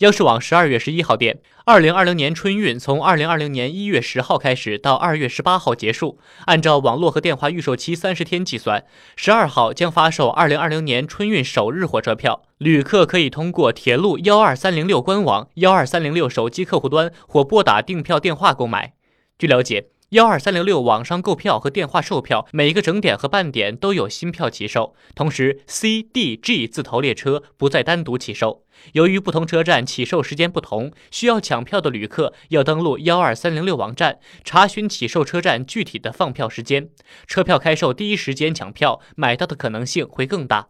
央视网十二月十一号电，二零二零年春运从二零二零年一月十号开始到二月十八号结束。按照网络和电话预售期三十天计算，十二号将发售二零二零年春运首日火车票。旅客可以通过铁路幺二三零六官网、幺二三零六手机客户端或拨打订票电话购买。据了解。幺二三零六网上购票和电话售票，每一个整点和半点都有新票起售。同时，C、D、G 字头列车不再单独起售。由于不同车站起售时间不同，需要抢票的旅客要登录幺二三零六网站，查询起售车站具体的放票时间。车票开售第一时间抢票，买到的可能性会更大。